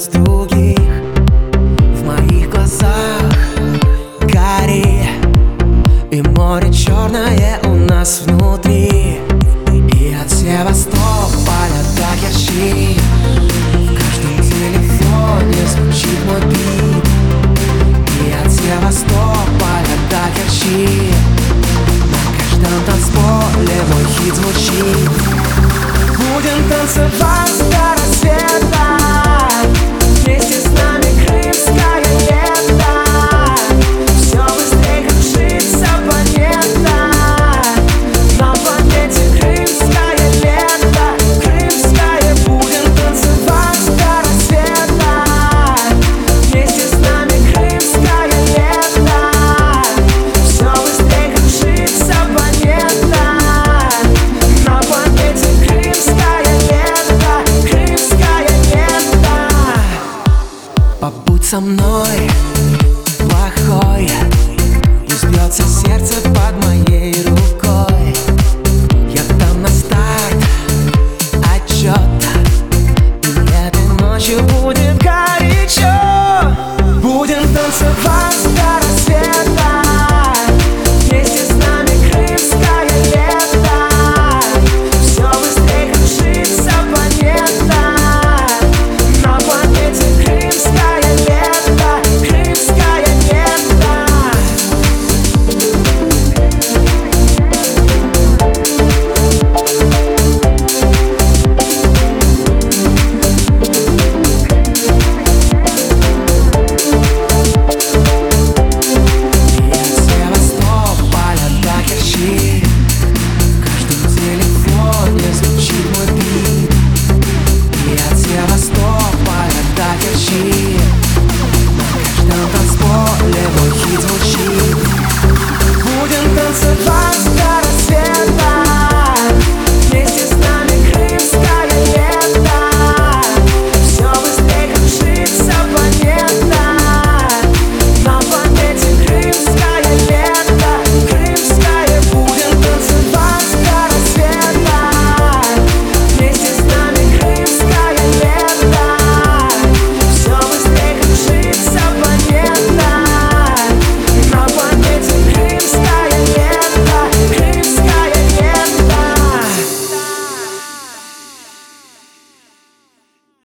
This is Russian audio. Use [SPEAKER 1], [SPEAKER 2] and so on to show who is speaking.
[SPEAKER 1] забудь других В моих глазах гори И море черное у нас внутри. И от Севастополя до Керчи. В каждом телефоне звучит мой бит. И от Севастополя до Керчи. На каждом танцполе мой хит звучит. Будем танцевать со мной, плохой. И сбьется сердце под моей рукой. Я дам на старт отчет. И этой ночью